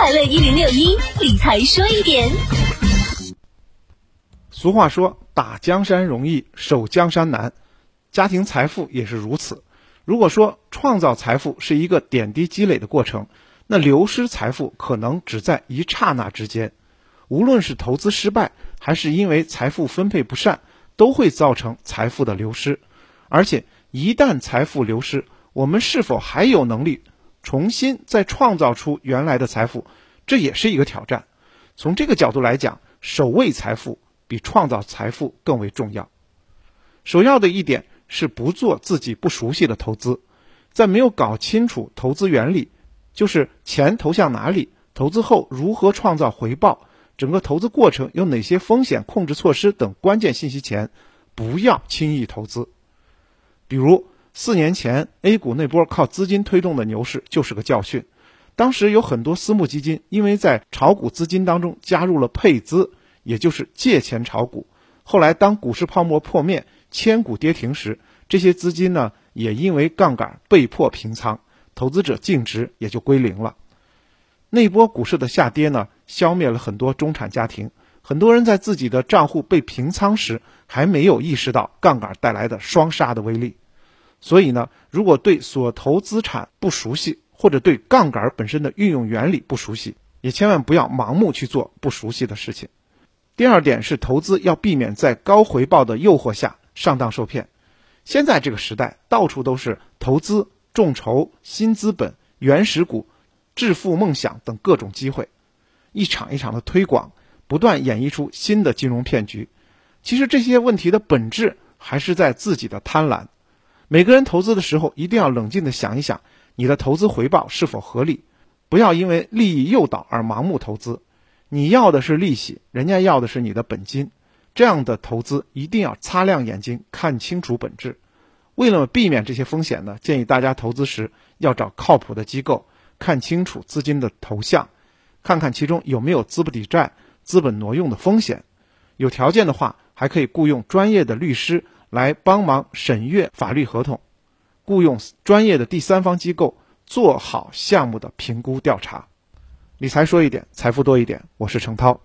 快乐一零六一理财说一点。俗话说：“打江山容易守江山难”，家庭财富也是如此。如果说创造财富是一个点滴积累的过程，那流失财富可能只在一刹那之间。无论是投资失败，还是因为财富分配不善，都会造成财富的流失。而且，一旦财富流失，我们是否还有能力重新再创造出原来的财富，这也是一个挑战。从这个角度来讲，守卫财富比创造财富更为重要。首要的一点是不做自己不熟悉的投资，在没有搞清楚投资原理，就是钱投向哪里，投资后如何创造回报。整个投资过程有哪些风险控制措施等关键信息前，不要轻易投资。比如四年前 A 股那波靠资金推动的牛市就是个教训。当时有很多私募基金因为在炒股资金当中加入了配资，也就是借钱炒股。后来当股市泡沫破灭、千股跌停时，这些资金呢也因为杠杆被迫平仓，投资者净值也就归零了。那波股市的下跌呢，消灭了很多中产家庭。很多人在自己的账户被平仓时，还没有意识到杠杆带来的双杀的威力。所以呢，如果对所投资产不熟悉，或者对杠杆本身的运用原理不熟悉，也千万不要盲目去做不熟悉的事情。第二点是，投资要避免在高回报的诱惑下上当受骗。现在这个时代，到处都是投资、众筹、新资本、原始股。致富梦想等各种机会，一场一场的推广，不断演绎出新的金融骗局。其实这些问题的本质还是在自己的贪婪。每个人投资的时候，一定要冷静的想一想，你的投资回报是否合理，不要因为利益诱导而盲目投资。你要的是利息，人家要的是你的本金，这样的投资一定要擦亮眼睛，看清楚本质。为了避免这些风险呢，建议大家投资时要找靠谱的机构。看清楚资金的投向，看看其中有没有资不抵债、资本挪用的风险。有条件的话，还可以雇佣专业的律师来帮忙审阅法律合同，雇佣专业的第三方机构做好项目的评估调查。理财说一点，财富多一点。我是程涛。